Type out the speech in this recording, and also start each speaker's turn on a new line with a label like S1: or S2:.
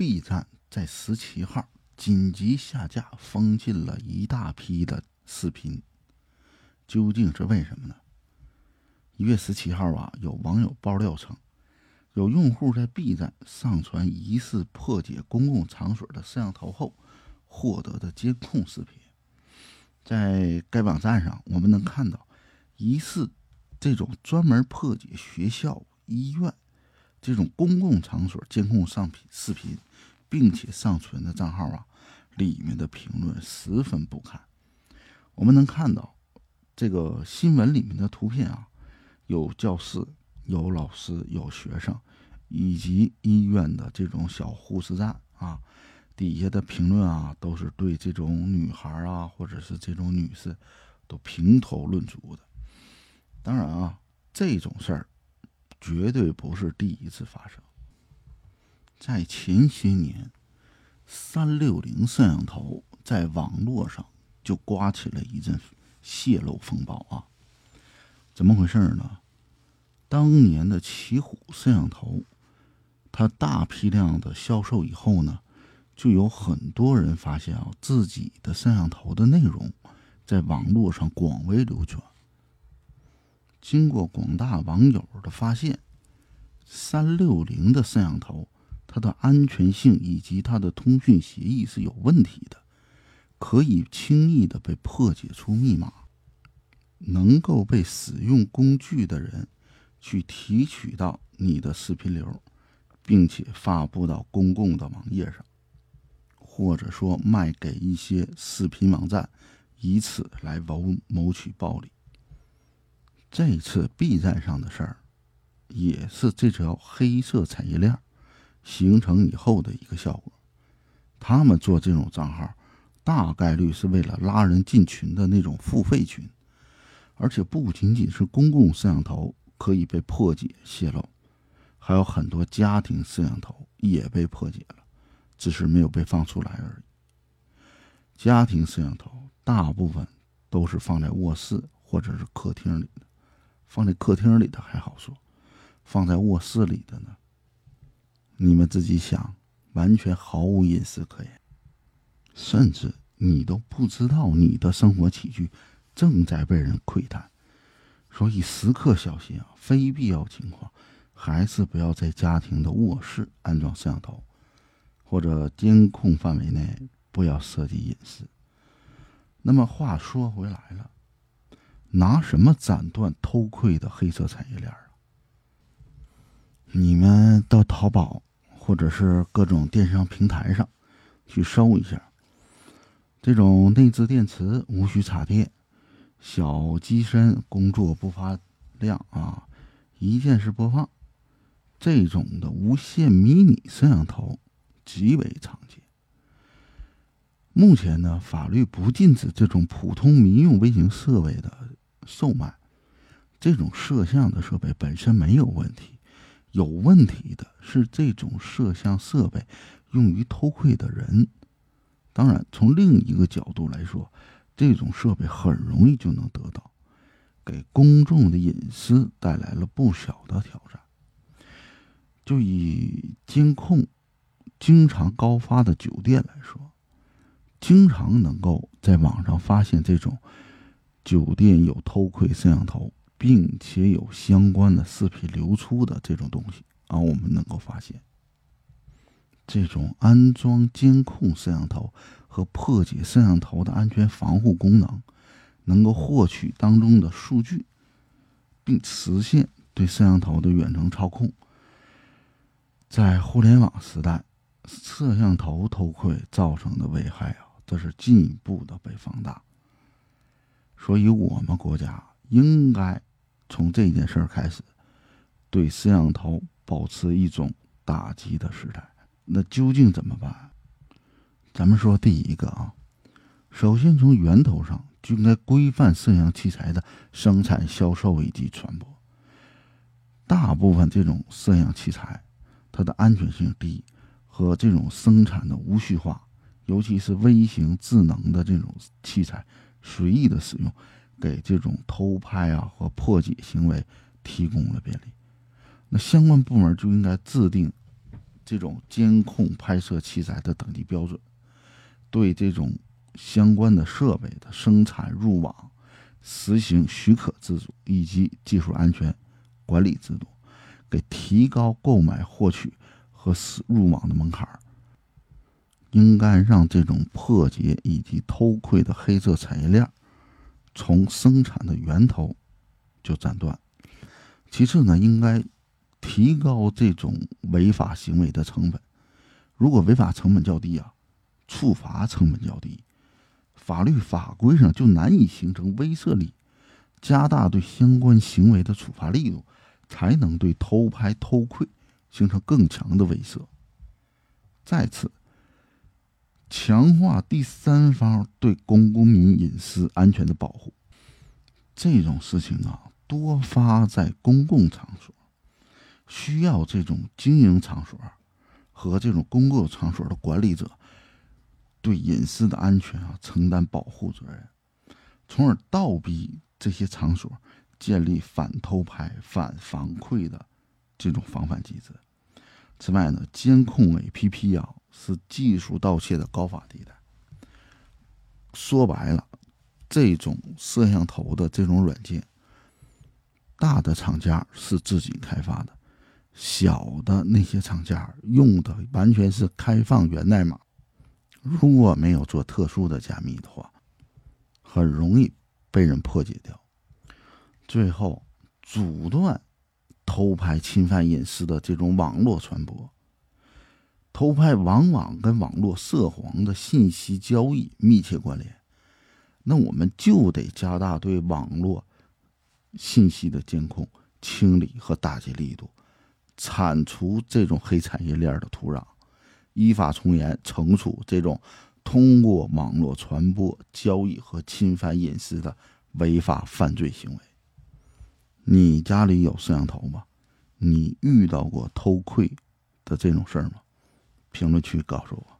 S1: ，B 站在十七号紧急下架封禁了一大批的视频，究竟是为什么呢？一月十七号啊，有网友爆料称，有用户在 B 站上传疑似破解公共场所的摄像头后获得的监控视频。在该网站上，我们能看到疑似这种专门破解学校、医院这种公共场所监控上频视频，并且上传的账号啊，里面的评论十分不堪。我们能看到这个新闻里面的图片啊，有教室、有老师、有学生，以及医院的这种小护士站啊。底下的评论啊，都是对这种女孩啊，或者是这种女士，都评头论足的。当然啊，这种事儿绝对不是第一次发生。在前些年，三六零摄像头在网络上就刮起了一阵泄露风暴啊。怎么回事呢？当年的奇虎摄像头，它大批量的销售以后呢？就有很多人发现啊，自己的摄像头的内容在网络上广为流传。经过广大网友的发现，三六零的摄像头它的安全性以及它的通讯协议是有问题的，可以轻易的被破解出密码，能够被使用工具的人去提取到你的视频流，并且发布到公共的网页上。或者说卖给一些视频网站，以此来谋谋取暴利。这次 B 站上的事儿，也是这条黑色产业链形成以后的一个效果。他们做这种账号，大概率是为了拉人进群的那种付费群，而且不仅仅是公共摄像头可以被破解泄露，还有很多家庭摄像头也被破解了。只是没有被放出来而已。家庭摄像头大部分都是放在卧室或者是客厅里的，放在客厅里的还好说，放在卧室里的呢，你们自己想，完全毫无隐私可言，甚至你都不知道你的生活起居正在被人窥探，所以时刻小心啊，非必要情况还是不要在家庭的卧室安装摄像头。或者监控范围内不要涉及隐私。那么话说回来了，拿什么斩断偷窥的黑色产业链啊？你们到淘宝或者是各种电商平台上去搜一下，这种内置电池无需插电、小机身工作不发亮啊，一键式播放这种的无线迷你摄像头。极为常见。目前呢，法律不禁止这种普通民用微型设备的售卖。这种摄像的设备本身没有问题，有问题的是这种摄像设备用于偷窥的人。当然，从另一个角度来说，这种设备很容易就能得到，给公众的隐私带来了不小的挑战。就以监控。经常高发的酒店来说，经常能够在网上发现这种酒店有偷窥摄像头，并且有相关的视频流出的这种东西啊，我们能够发现，这种安装监控摄像头和破解摄像头的安全防护功能，能够获取当中的数据，并实现对摄像头的远程操控，在互联网时代。摄像头偷窥造成的危害啊，这是进一步的被放大。所以，我们国家应该从这件事儿开始，对摄像头保持一种打击的时代。那究竟怎么办？咱们说第一个啊，首先从源头上就应该规范摄像器材的生产、销售以及传播。大部分这种摄像器材，它的安全性低。和这种生产的无序化，尤其是微型智能的这种器材，随意的使用，给这种偷拍啊和破解行为提供了便利。那相关部门就应该制定这种监控拍摄器材的等级标准，对这种相关的设备的生产入网实行许可制度以及技术安全管理制度，给提高购买、获取和入网的门槛应该让这种破解以及偷窥的黑色产业链从生产的源头就斩断。其次呢，应该提高这种违法行为的成本。如果违法成本较低啊，处罚成本较低，法律法规上就难以形成威慑力，加大对相关行为的处罚力度，才能对偷拍偷窥形成更强的威慑。再次。强化第三方对公公民隐私安全的保护，这种事情啊，多发在公共场所，需要这种经营场所和这种公共场所的管理者对隐私的安全啊承担保护责任，从而倒逼这些场所建立反偷拍、反防窥的这种防范机制。此外呢，监控 APP 啊。是技术盗窃的高发地带。说白了，这种摄像头的这种软件，大的厂家是自己开发的，小的那些厂家用的完全是开放源代码。如果没有做特殊的加密的话，很容易被人破解掉。最后，阻断偷拍侵犯隐私的这种网络传播。偷拍往往跟网络涉黄的信息交易密切关联，那我们就得加大对网络信息的监控、清理和打击力度，铲除这种黑产业链的土壤，依法从严惩处这种通过网络传播、交易和侵犯隐私的违法犯罪行为。你家里有摄像头吗？你遇到过偷窥的这种事儿吗？评论区告诉我。